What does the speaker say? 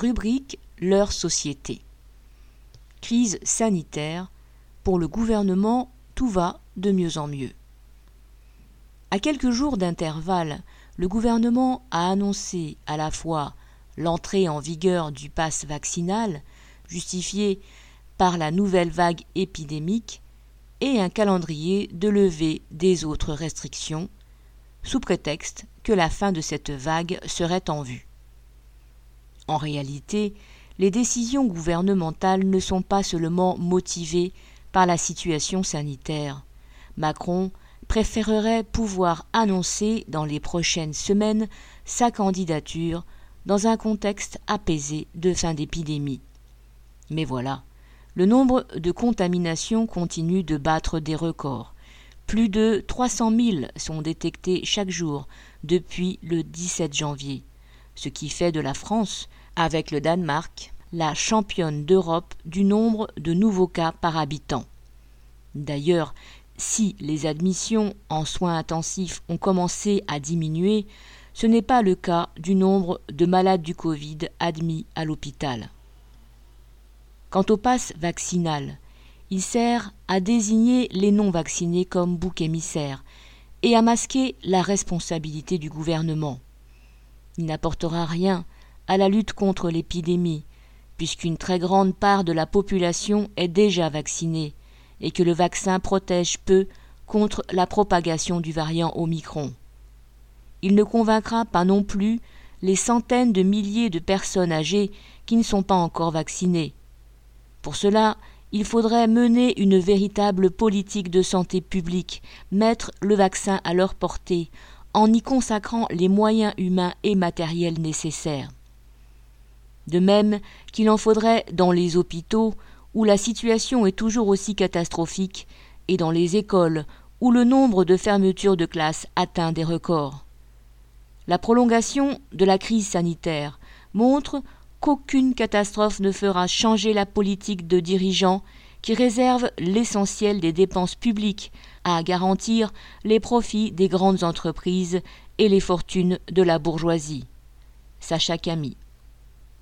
Rubrique Leur société. Crise sanitaire. Pour le gouvernement, tout va de mieux en mieux. À quelques jours d'intervalle, le gouvernement a annoncé à la fois l'entrée en vigueur du pass vaccinal, justifié par la nouvelle vague épidémique, et un calendrier de levée des autres restrictions, sous prétexte que la fin de cette vague serait en vue. En réalité, les décisions gouvernementales ne sont pas seulement motivées par la situation sanitaire. Macron préférerait pouvoir annoncer dans les prochaines semaines sa candidature dans un contexte apaisé de fin d'épidémie. Mais voilà, le nombre de contaminations continue de battre des records. Plus de 300 000 sont détectés chaque jour depuis le 17 janvier, ce qui fait de la France, avec le Danemark, la championne d'Europe du nombre de nouveaux cas par habitant. D'ailleurs, si les admissions en soins intensifs ont commencé à diminuer, ce n'est pas le cas du nombre de malades du Covid admis à l'hôpital. Quant au pass vaccinal, il sert à désigner les non-vaccinés comme bouc émissaires et à masquer la responsabilité du gouvernement. Il n'apportera rien à la lutte contre l'épidémie, puisqu'une très grande part de la population est déjà vaccinée et que le vaccin protège peu contre la propagation du variant Omicron. Il ne convaincra pas non plus les centaines de milliers de personnes âgées qui ne sont pas encore vaccinées. Pour cela, il faudrait mener une véritable politique de santé publique, mettre le vaccin à leur portée, en y consacrant les moyens humains et matériels nécessaires. De même qu'il en faudrait dans les hôpitaux où la situation est toujours aussi catastrophique, et dans les écoles, où le nombre de fermetures de classes atteint des records. La prolongation de la crise sanitaire montre qu'aucune catastrophe ne fera changer la politique de dirigeants qui réservent l'essentiel des dépenses publiques à garantir les profits des grandes entreprises et les fortunes de la bourgeoisie. Sacha Camille